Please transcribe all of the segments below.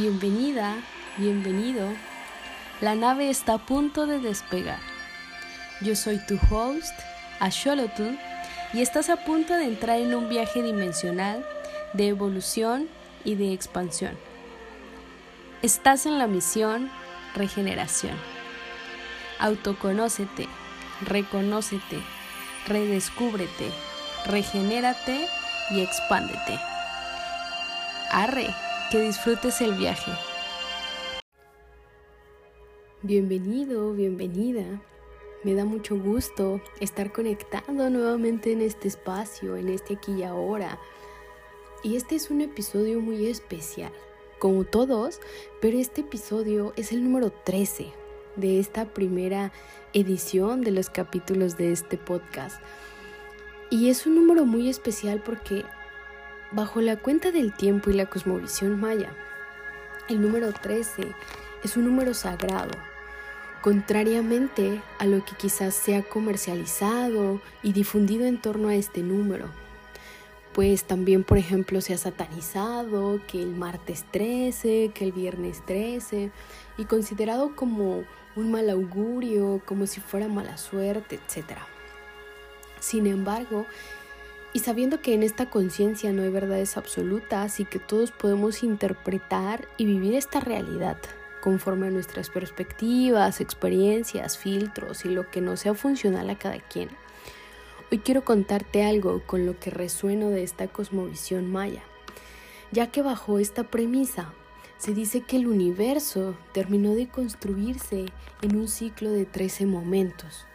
Bienvenida, bienvenido. La nave está a punto de despegar. Yo soy tu host, Asholotl, y estás a punto de entrar en un viaje dimensional de evolución y de expansión. Estás en la misión regeneración. Autoconócete, reconócete, redescúbrete, regenérate y expándete. Arre, que disfrutes el viaje. Bienvenido, bienvenida. Me da mucho gusto estar conectado nuevamente en este espacio, en este aquí y ahora. Y este es un episodio muy especial, como todos, pero este episodio es el número 13 de esta primera edición de los capítulos de este podcast. Y es un número muy especial porque Bajo la cuenta del tiempo y la cosmovisión maya, el número 13 es un número sagrado, contrariamente a lo que quizás sea comercializado y difundido en torno a este número. Pues también, por ejemplo, se ha satanizado que el martes 13, que el viernes 13, y considerado como un mal augurio, como si fuera mala suerte, etc. Sin embargo, y sabiendo que en esta conciencia no hay verdades absolutas y que todos podemos interpretar y vivir esta realidad conforme a nuestras perspectivas, experiencias, filtros y lo que no sea funcional a cada quien. Hoy quiero contarte algo con lo que resueno de esta cosmovisión maya, ya que bajo esta premisa se dice que el universo terminó de construirse en un ciclo de 13 momentos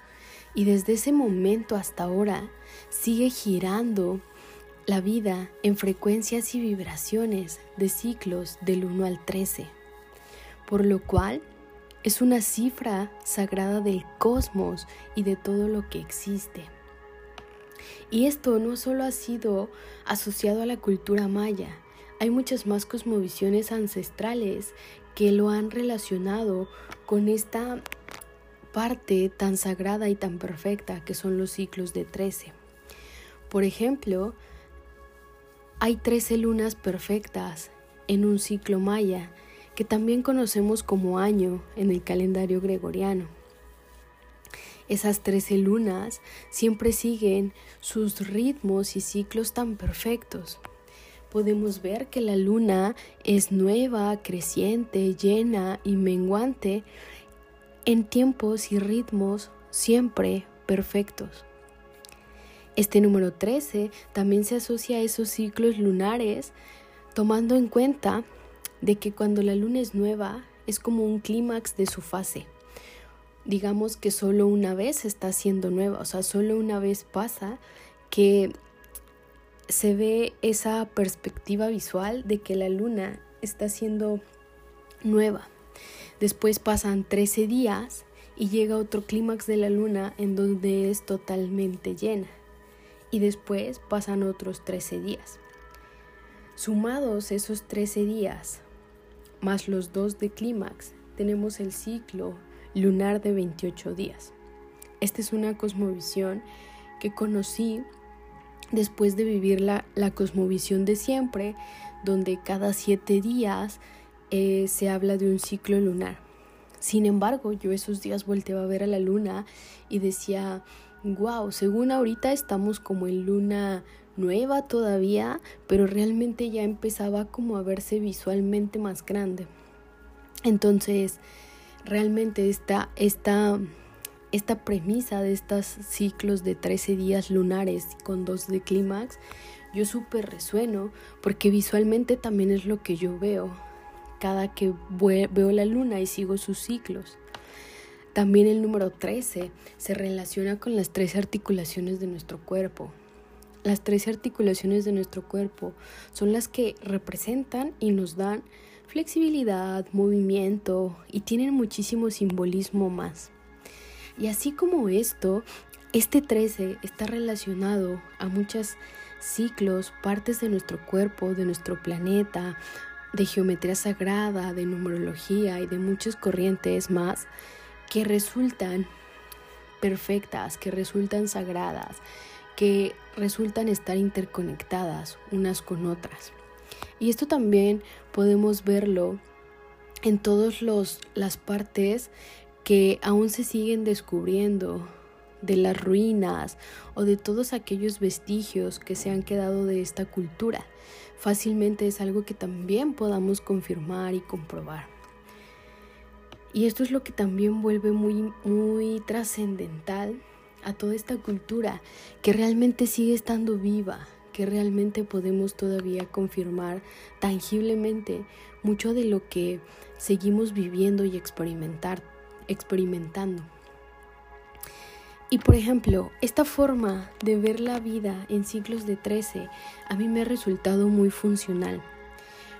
y desde ese momento hasta ahora sigue girando la vida en frecuencias y vibraciones de ciclos del 1 al 13, por lo cual es una cifra sagrada del cosmos y de todo lo que existe. Y esto no solo ha sido asociado a la cultura maya, hay muchas más cosmovisiones ancestrales que lo han relacionado con esta parte tan sagrada y tan perfecta que son los ciclos de 13. Por ejemplo, hay 13 lunas perfectas en un ciclo maya que también conocemos como año en el calendario gregoriano. Esas 13 lunas siempre siguen sus ritmos y ciclos tan perfectos. Podemos ver que la luna es nueva, creciente, llena y menguante en tiempos y ritmos siempre perfectos. Este número 13 también se asocia a esos ciclos lunares, tomando en cuenta de que cuando la luna es nueva es como un clímax de su fase. Digamos que solo una vez está siendo nueva, o sea, solo una vez pasa que se ve esa perspectiva visual de que la luna está siendo nueva. Después pasan 13 días y llega otro clímax de la luna en donde es totalmente llena. Y después pasan otros 13 días. Sumados esos 13 días, más los dos de clímax, tenemos el ciclo lunar de 28 días. Esta es una cosmovisión que conocí después de vivir la, cosmovisión de siempre, donde cada siete días eh, se habla de un ciclo lunar. Sin embargo, yo esos días volteaba a ver a la luna y decía, wow, según ahorita estamos como en luna nueva todavía, pero realmente ya empezaba como a verse visualmente más grande. Entonces, realmente esta, esta, esta premisa de estos ciclos de 13 días lunares con dos de clímax, yo súper resueno porque visualmente también es lo que yo veo cada que veo la luna y sigo sus ciclos. También el número 13 se relaciona con las 13 articulaciones de nuestro cuerpo. Las 13 articulaciones de nuestro cuerpo son las que representan y nos dan flexibilidad, movimiento y tienen muchísimo simbolismo más. Y así como esto, este 13 está relacionado a muchos ciclos, partes de nuestro cuerpo, de nuestro planeta, de geometría sagrada, de numerología y de muchas corrientes más que resultan perfectas, que resultan sagradas, que resultan estar interconectadas unas con otras. Y esto también podemos verlo en todas las partes que aún se siguen descubriendo de las ruinas o de todos aquellos vestigios que se han quedado de esta cultura. Fácilmente es algo que también podamos confirmar y comprobar. Y esto es lo que también vuelve muy, muy trascendental a toda esta cultura, que realmente sigue estando viva, que realmente podemos todavía confirmar tangiblemente mucho de lo que seguimos viviendo y experimentar, experimentando. Y por ejemplo, esta forma de ver la vida en ciclos de 13 a mí me ha resultado muy funcional,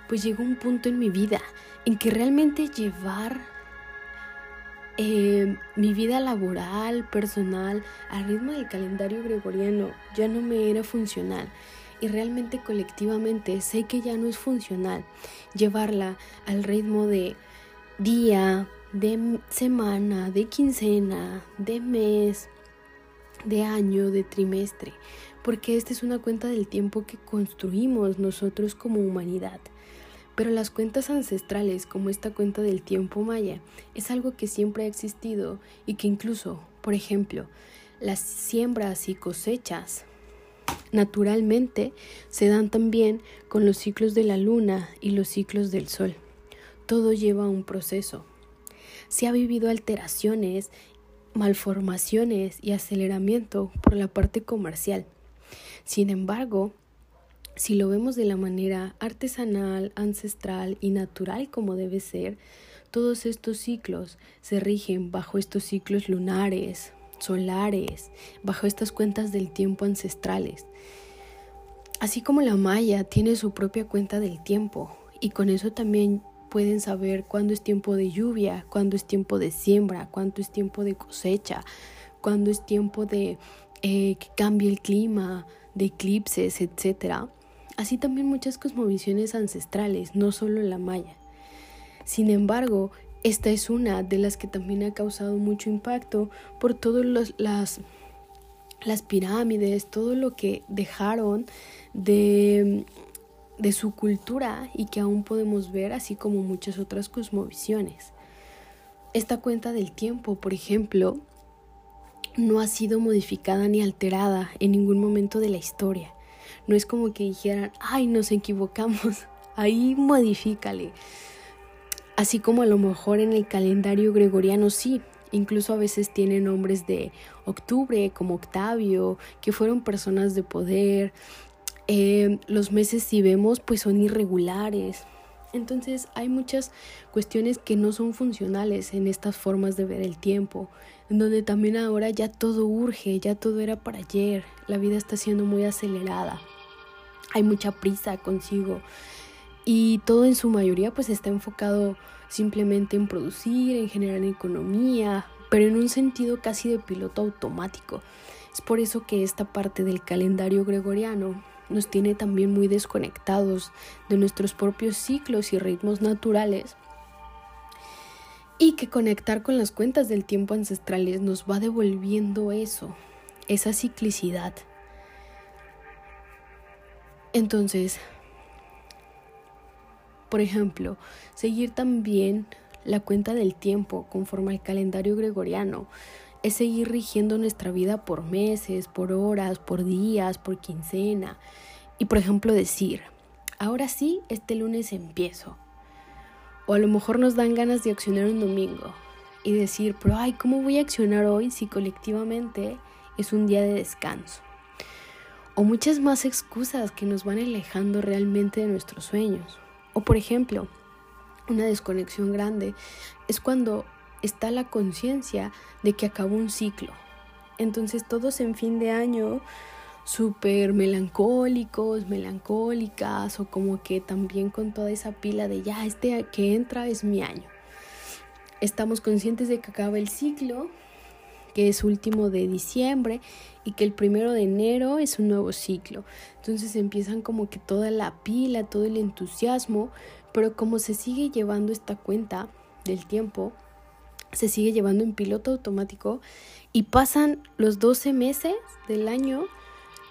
pues llegó un punto en mi vida en que realmente llevar eh, mi vida laboral, personal, al ritmo del calendario gregoriano ya no me era funcional y realmente colectivamente sé que ya no es funcional llevarla al ritmo de día, de semana, de quincena, de mes, de año, de trimestre, porque esta es una cuenta del tiempo que construimos nosotros como humanidad. Pero las cuentas ancestrales, como esta cuenta del tiempo maya, es algo que siempre ha existido y que incluso, por ejemplo, las siembras y cosechas naturalmente se dan también con los ciclos de la luna y los ciclos del sol. Todo lleva un proceso. Se ha vivido alteraciones malformaciones y aceleramiento por la parte comercial. Sin embargo, si lo vemos de la manera artesanal, ancestral y natural como debe ser, todos estos ciclos se rigen bajo estos ciclos lunares, solares, bajo estas cuentas del tiempo ancestrales. Así como la maya tiene su propia cuenta del tiempo y con eso también pueden saber cuándo es tiempo de lluvia, cuándo es tiempo de siembra, cuándo es tiempo de cosecha, cuándo es tiempo de eh, que cambie el clima, de eclipses, etc. Así también muchas cosmovisiones ancestrales, no solo la maya. Sin embargo, esta es una de las que también ha causado mucho impacto por todas las, las pirámides, todo lo que dejaron de de su cultura y que aún podemos ver, así como muchas otras cosmovisiones. Esta cuenta del tiempo, por ejemplo, no ha sido modificada ni alterada en ningún momento de la historia. No es como que dijeran, ay, nos equivocamos, ahí modifícale. Así como a lo mejor en el calendario gregoriano sí, incluso a veces tiene nombres de octubre como Octavio, que fueron personas de poder, eh, los meses si vemos pues son irregulares. Entonces hay muchas cuestiones que no son funcionales en estas formas de ver el tiempo, en donde también ahora ya todo urge, ya todo era para ayer, la vida está siendo muy acelerada, hay mucha prisa consigo y todo en su mayoría pues está enfocado simplemente en producir, en generar economía, pero en un sentido casi de piloto automático. Es por eso que esta parte del calendario gregoriano nos tiene también muy desconectados de nuestros propios ciclos y ritmos naturales y que conectar con las cuentas del tiempo ancestrales nos va devolviendo eso, esa ciclicidad. Entonces, por ejemplo, seguir también la cuenta del tiempo conforme al calendario gregoriano es seguir rigiendo nuestra vida por meses, por horas, por días, por quincena. Y por ejemplo decir, ahora sí, este lunes empiezo. O a lo mejor nos dan ganas de accionar un domingo y decir, pero ay, ¿cómo voy a accionar hoy si colectivamente es un día de descanso? O muchas más excusas que nos van alejando realmente de nuestros sueños. O por ejemplo, una desconexión grande es cuando está la conciencia de que acabó un ciclo. Entonces todos en fin de año súper melancólicos, melancólicas o como que también con toda esa pila de ya este que entra es mi año. Estamos conscientes de que acaba el ciclo, que es último de diciembre y que el primero de enero es un nuevo ciclo. Entonces empiezan como que toda la pila, todo el entusiasmo, pero como se sigue llevando esta cuenta del tiempo, se sigue llevando en piloto automático y pasan los 12 meses del año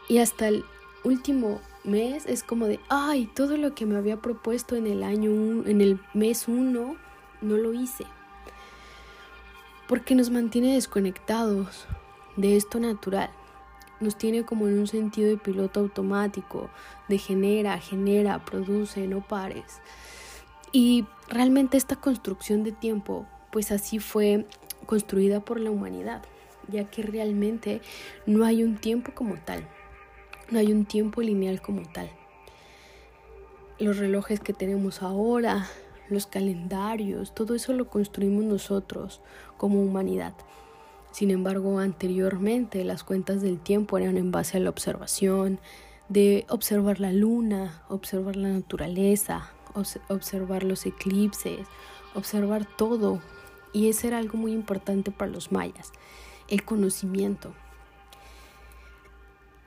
y hasta el último mes es como de, ay, todo lo que me había propuesto en el año, en el mes 1 no lo hice. Porque nos mantiene desconectados de esto natural. Nos tiene como en un sentido de piloto automático, de genera, genera, produce, no pares. Y realmente esta construcción de tiempo, pues así fue construida por la humanidad, ya que realmente no hay un tiempo como tal, no hay un tiempo lineal como tal. Los relojes que tenemos ahora, los calendarios, todo eso lo construimos nosotros como humanidad. Sin embargo, anteriormente las cuentas del tiempo eran en base a la observación, de observar la luna, observar la naturaleza, observar los eclipses, observar todo. Y eso era algo muy importante para los mayas, el conocimiento.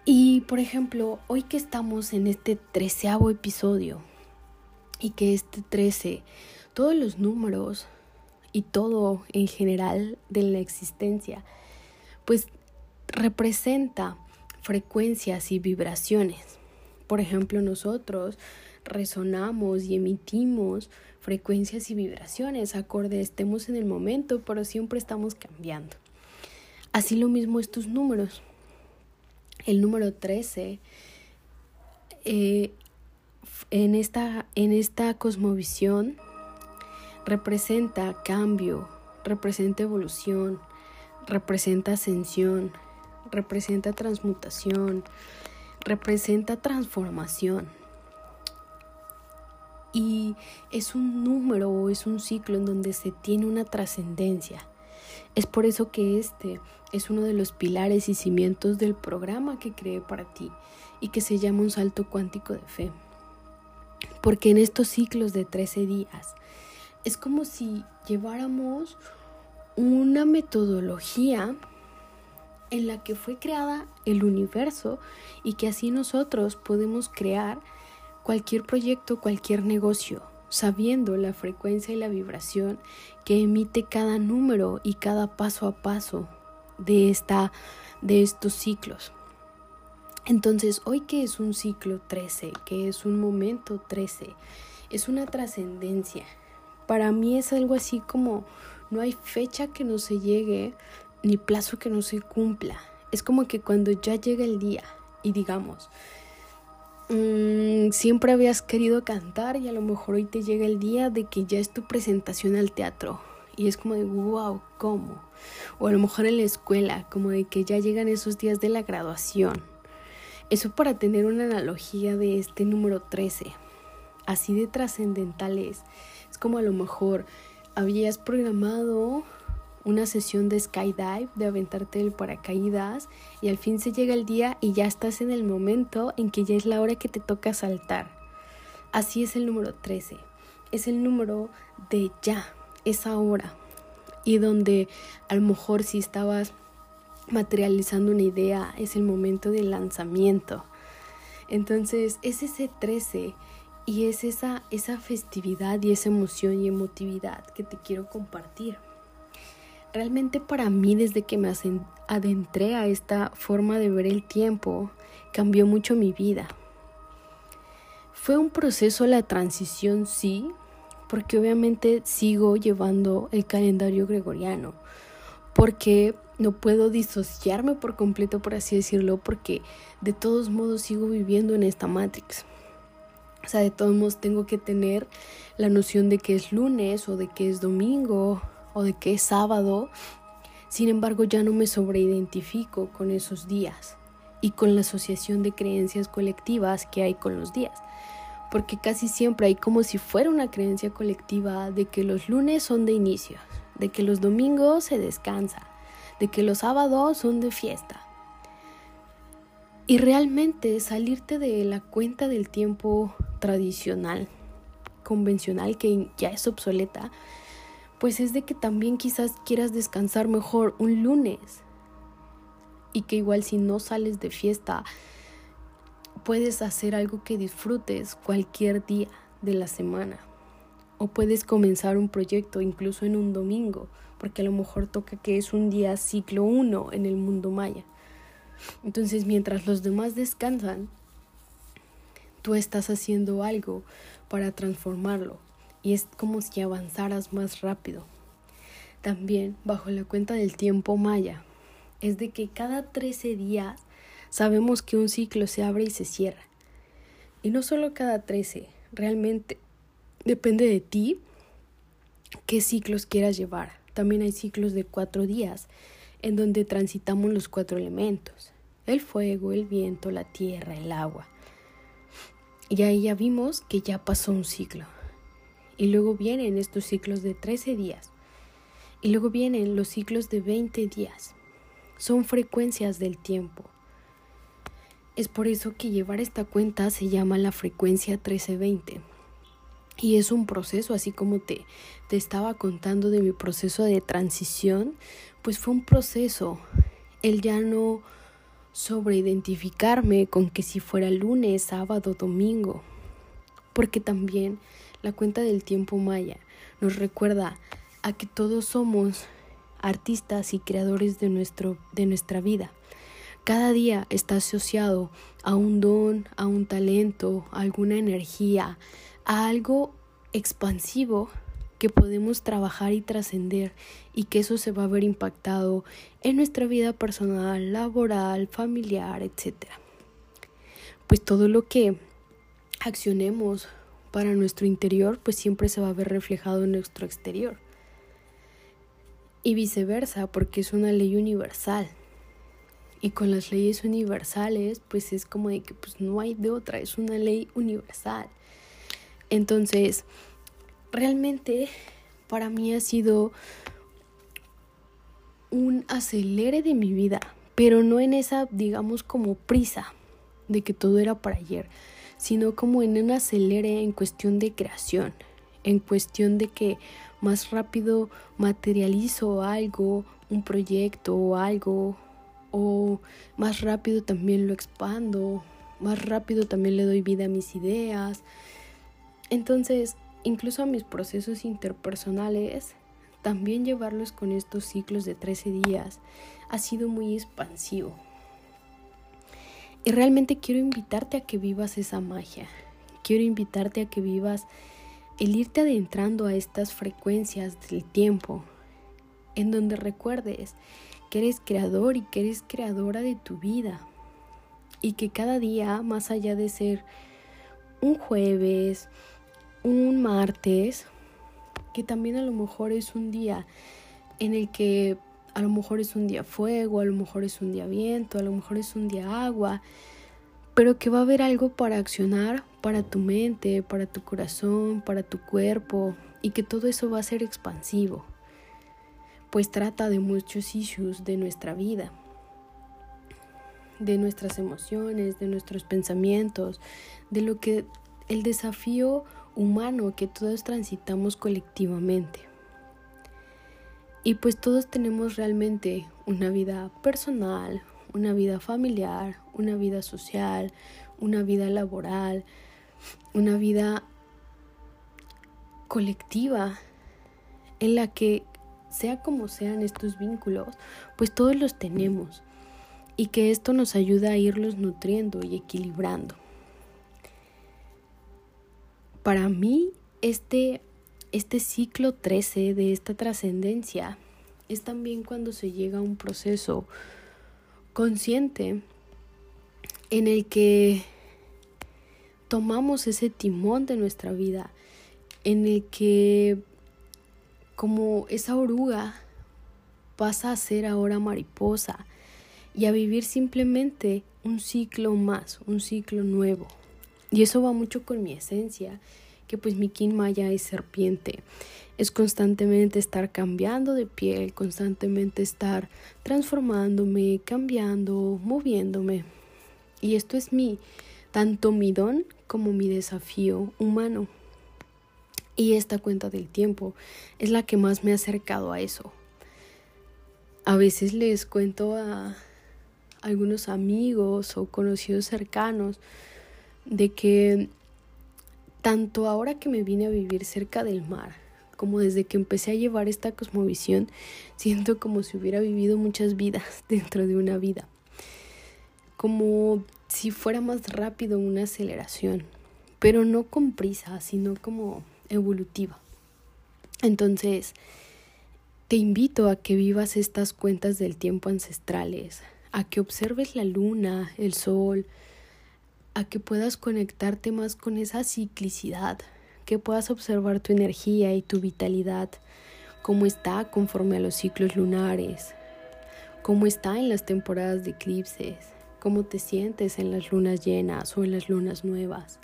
Y por ejemplo, hoy que estamos en este treceavo episodio y que este trece, todos los números y todo en general de la existencia, pues representa frecuencias y vibraciones. Por ejemplo, nosotros resonamos y emitimos frecuencias y vibraciones acorde estemos en el momento, pero siempre estamos cambiando. Así lo mismo estos números. El número 13 eh, en, esta, en esta cosmovisión representa cambio, representa evolución, representa ascensión, representa transmutación, representa transformación. Y es un número o es un ciclo en donde se tiene una trascendencia. Es por eso que este es uno de los pilares y cimientos del programa que creé para ti y que se llama un salto cuántico de fe. Porque en estos ciclos de 13 días es como si lleváramos una metodología en la que fue creada el universo y que así nosotros podemos crear cualquier proyecto, cualquier negocio, sabiendo la frecuencia y la vibración que emite cada número y cada paso a paso de esta de estos ciclos. Entonces, hoy que es un ciclo 13, que es un momento 13, es una trascendencia, para mí es algo así como no hay fecha que no se llegue ni plazo que no se cumpla. Es como que cuando ya llega el día y digamos, mm, siempre habías querido cantar y a lo mejor hoy te llega el día de que ya es tu presentación al teatro. Y es como de, wow, ¿cómo? O a lo mejor en la escuela, como de que ya llegan esos días de la graduación. Eso para tener una analogía de este número 13. Así de trascendental es. Es como a lo mejor habías programado una sesión de skydive, de aventarte el paracaídas y al fin se llega el día y ya estás en el momento en que ya es la hora que te toca saltar. Así es el número 13. Es el número de ya, esa hora. Y donde a lo mejor si estabas materializando una idea, es el momento del lanzamiento. Entonces es ese 13 y es esa, esa festividad y esa emoción y emotividad que te quiero compartir. Realmente para mí desde que me adentré a esta forma de ver el tiempo, cambió mucho mi vida. Fue un proceso la transición, sí, porque obviamente sigo llevando el calendario gregoriano, porque no puedo disociarme por completo, por así decirlo, porque de todos modos sigo viviendo en esta Matrix. O sea, de todos modos tengo que tener la noción de que es lunes o de que es domingo o de que es sábado. Sin embargo, ya no me sobreidentifico con esos días y con la asociación de creencias colectivas que hay con los días. Porque casi siempre hay como si fuera una creencia colectiva de que los lunes son de inicio, de que los domingos se descansa, de que los sábados son de fiesta. Y realmente salirte de la cuenta del tiempo tradicional, convencional, que ya es obsoleta, pues es de que también quizás quieras descansar mejor un lunes y que igual si no sales de fiesta, puedes hacer algo que disfrutes cualquier día de la semana. O puedes comenzar un proyecto incluso en un domingo, porque a lo mejor toca que es un día ciclo 1 en el mundo maya. Entonces mientras los demás descansan, tú estás haciendo algo para transformarlo y es como si avanzaras más rápido. También bajo la cuenta del tiempo maya, es de que cada 13 días sabemos que un ciclo se abre y se cierra. Y no solo cada 13, realmente depende de ti qué ciclos quieras llevar. También hay ciclos de cuatro días en donde transitamos los cuatro elementos, el fuego, el viento, la tierra, el agua. Y ahí ya vimos que ya pasó un ciclo. Y luego vienen estos ciclos de 13 días. Y luego vienen los ciclos de 20 días. Son frecuencias del tiempo. Es por eso que llevar esta cuenta se llama la frecuencia 1320. Y es un proceso, así como te, te estaba contando de mi proceso de transición, pues fue un proceso. El ya no sobreidentificarme con que si fuera lunes, sábado, domingo. Porque también la cuenta del tiempo maya nos recuerda a que todos somos artistas y creadores de, nuestro, de nuestra vida. Cada día está asociado a un don, a un talento, a alguna energía, a algo expansivo que podemos trabajar y trascender y que eso se va a ver impactado en nuestra vida personal, laboral, familiar, etc. Pues todo lo que accionemos para nuestro interior, pues siempre se va a ver reflejado en nuestro exterior. Y viceversa, porque es una ley universal. Y con las leyes universales, pues es como de que pues no hay de otra, es una ley universal. Entonces, realmente para mí ha sido un acelere de mi vida, pero no en esa, digamos, como prisa de que todo era para ayer, sino como en un acelere en cuestión de creación, en cuestión de que más rápido materializo algo, un proyecto o algo, o más rápido también lo expando, más rápido también le doy vida a mis ideas. Entonces, incluso a mis procesos interpersonales, también llevarlos con estos ciclos de 13 días ha sido muy expansivo. Y realmente quiero invitarte a que vivas esa magia. Quiero invitarte a que vivas el irte adentrando a estas frecuencias del tiempo, en donde recuerdes que eres creador y que eres creadora de tu vida. Y que cada día, más allá de ser un jueves, un martes, que también a lo mejor es un día en el que a lo mejor es un día fuego, a lo mejor es un día viento, a lo mejor es un día agua, pero que va a haber algo para accionar para tu mente, para tu corazón, para tu cuerpo y que todo eso va a ser expansivo, pues trata de muchos issues de nuestra vida, de nuestras emociones, de nuestros pensamientos, de lo que el desafío humano que todos transitamos colectivamente. Y pues todos tenemos realmente una vida personal, una vida familiar, una vida social, una vida laboral, una vida colectiva en la que sea como sean estos vínculos, pues todos los tenemos y que esto nos ayuda a irlos nutriendo y equilibrando para mí este, este ciclo 13 de esta trascendencia es también cuando se llega a un proceso consciente en el que tomamos ese timón de nuestra vida, en el que como esa oruga pasa a ser ahora mariposa y a vivir simplemente un ciclo más, un ciclo nuevo. Y eso va mucho con mi esencia, que pues mi kin maya es serpiente. Es constantemente estar cambiando de piel, constantemente estar transformándome, cambiando, moviéndome. Y esto es mi, tanto mi don como mi desafío humano. Y esta cuenta del tiempo es la que más me ha acercado a eso. A veces les cuento a algunos amigos o conocidos cercanos de que tanto ahora que me vine a vivir cerca del mar, como desde que empecé a llevar esta cosmovisión, siento como si hubiera vivido muchas vidas dentro de una vida. Como si fuera más rápido una aceleración, pero no con prisa, sino como evolutiva. Entonces, te invito a que vivas estas cuentas del tiempo ancestrales, a que observes la luna, el sol, a que puedas conectarte más con esa ciclicidad, que puedas observar tu energía y tu vitalidad, cómo está conforme a los ciclos lunares, cómo está en las temporadas de eclipses, cómo te sientes en las lunas llenas o en las lunas nuevas,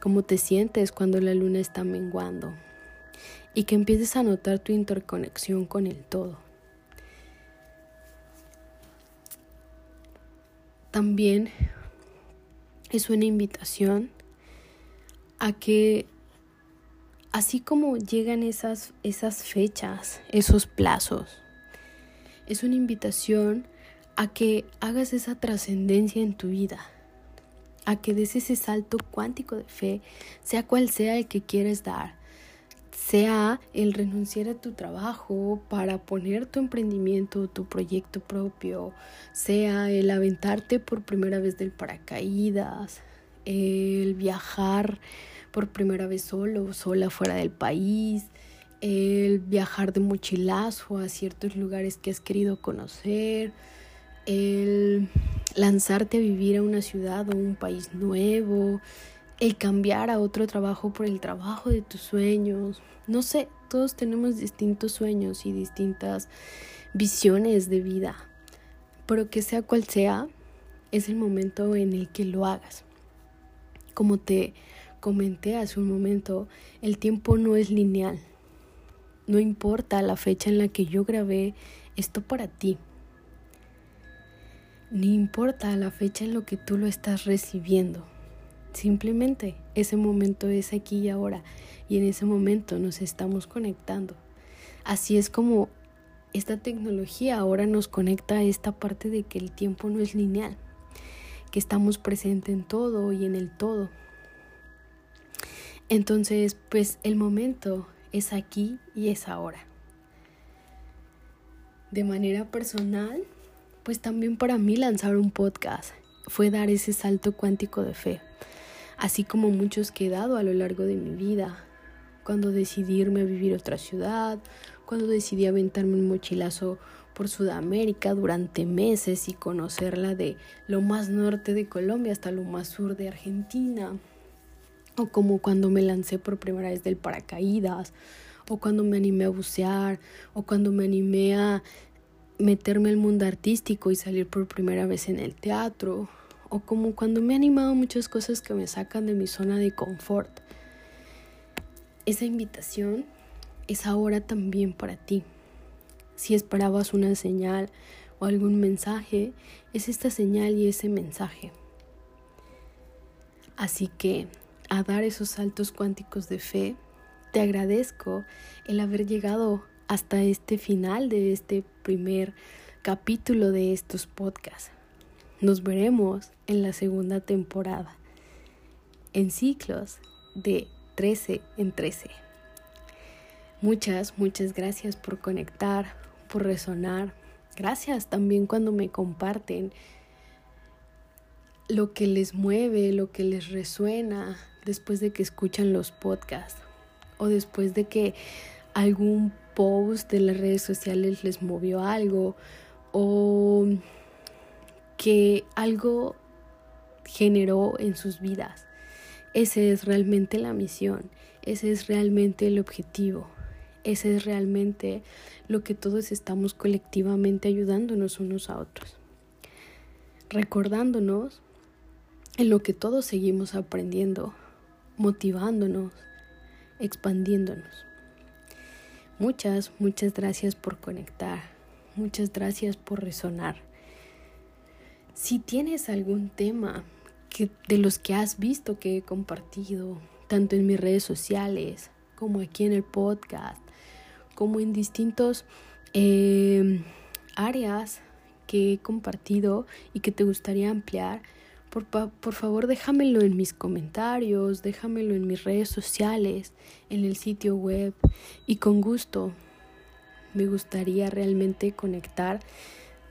cómo te sientes cuando la luna está menguando y que empieces a notar tu interconexión con el todo. También es una invitación a que así como llegan esas, esas fechas, esos plazos, es una invitación a que hagas esa trascendencia en tu vida, a que des ese salto cuántico de fe, sea cual sea el que quieres dar, sea el renunciar a tu trabajo para poner tu emprendimiento, tu proyecto propio, sea el aventarte por primera vez del paracaídas, el viajar por primera vez solo o sola fuera del país, el viajar de mochilazo a ciertos lugares que has querido conocer, el lanzarte a vivir a una ciudad o un país nuevo, el cambiar a otro trabajo por el trabajo de tus sueños. No sé, todos tenemos distintos sueños y distintas visiones de vida, pero que sea cual sea, es el momento en el que lo hagas. Como te comenté hace un momento, el tiempo no es lineal. No importa la fecha en la que yo grabé esto para ti. Ni importa la fecha en la que tú lo estás recibiendo Simplemente ese momento es aquí y ahora y en ese momento nos estamos conectando. Así es como esta tecnología ahora nos conecta a esta parte de que el tiempo no es lineal, que estamos presentes en todo y en el todo. Entonces, pues el momento es aquí y es ahora. De manera personal, pues también para mí lanzar un podcast fue dar ese salto cuántico de fe así como muchos que he dado a lo largo de mi vida. Cuando decidí irme a vivir a otra ciudad, cuando decidí aventarme un mochilazo por Sudamérica durante meses y conocerla de lo más norte de Colombia hasta lo más sur de Argentina, o como cuando me lancé por primera vez del paracaídas, o cuando me animé a bucear, o cuando me animé a meterme al mundo artístico y salir por primera vez en el teatro, o como cuando me he animado muchas cosas que me sacan de mi zona de confort. Esa invitación es ahora también para ti. Si esperabas una señal o algún mensaje, es esta señal y ese mensaje. Así que a dar esos saltos cuánticos de fe, te agradezco el haber llegado hasta este final de este primer capítulo de estos podcasts. Nos veremos en la segunda temporada, en ciclos de 13 en 13. Muchas, muchas gracias por conectar, por resonar. Gracias también cuando me comparten lo que les mueve, lo que les resuena después de que escuchan los podcasts o después de que algún post de las redes sociales les movió algo o que algo generó en sus vidas. Ese es realmente la misión, ese es realmente el objetivo, ese es realmente lo que todos estamos colectivamente ayudándonos unos a otros, recordándonos en lo que todos seguimos aprendiendo, motivándonos, expandiéndonos. Muchas, muchas gracias por conectar, muchas gracias por resonar. Si tienes algún tema que, de los que has visto que he compartido, tanto en mis redes sociales como aquí en el podcast, como en distintos em, áreas que he compartido y que te gustaría ampliar, por, por, favor déjamelo en mis comentarios, déjamelo en mis redes sociales, en el sitio web. Y con gusto me gustaría realmente conectar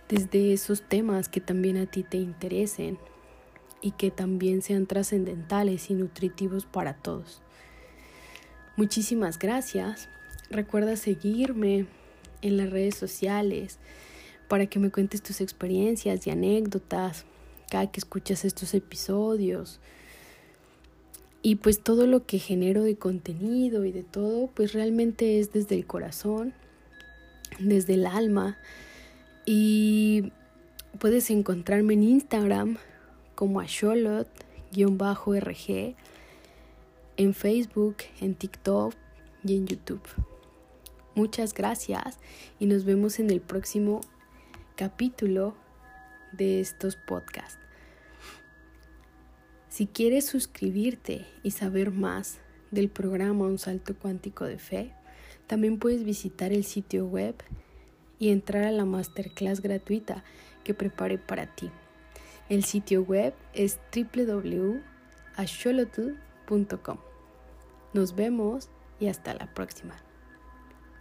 desde esos temas que también a ti te interesen y que también sean trascendentales y nutritivos para todos. Muchísimas gracias. Recuerda seguirme en las redes sociales para que me cuentes tus experiencias y anécdotas cada que escuchas estos episodios. Y pues todo lo que genero de contenido y de todo, pues realmente es desde el corazón, desde el alma. Y puedes encontrarme en Instagram como a rg en Facebook, en TikTok y en YouTube. Muchas gracias y nos vemos en el próximo capítulo de estos podcasts. Si quieres suscribirte y saber más del programa Un Salto Cuántico de Fe, también puedes visitar el sitio web y entrar a la masterclass gratuita que preparé para ti. El sitio web es www.asholotl.com. Nos vemos y hasta la próxima.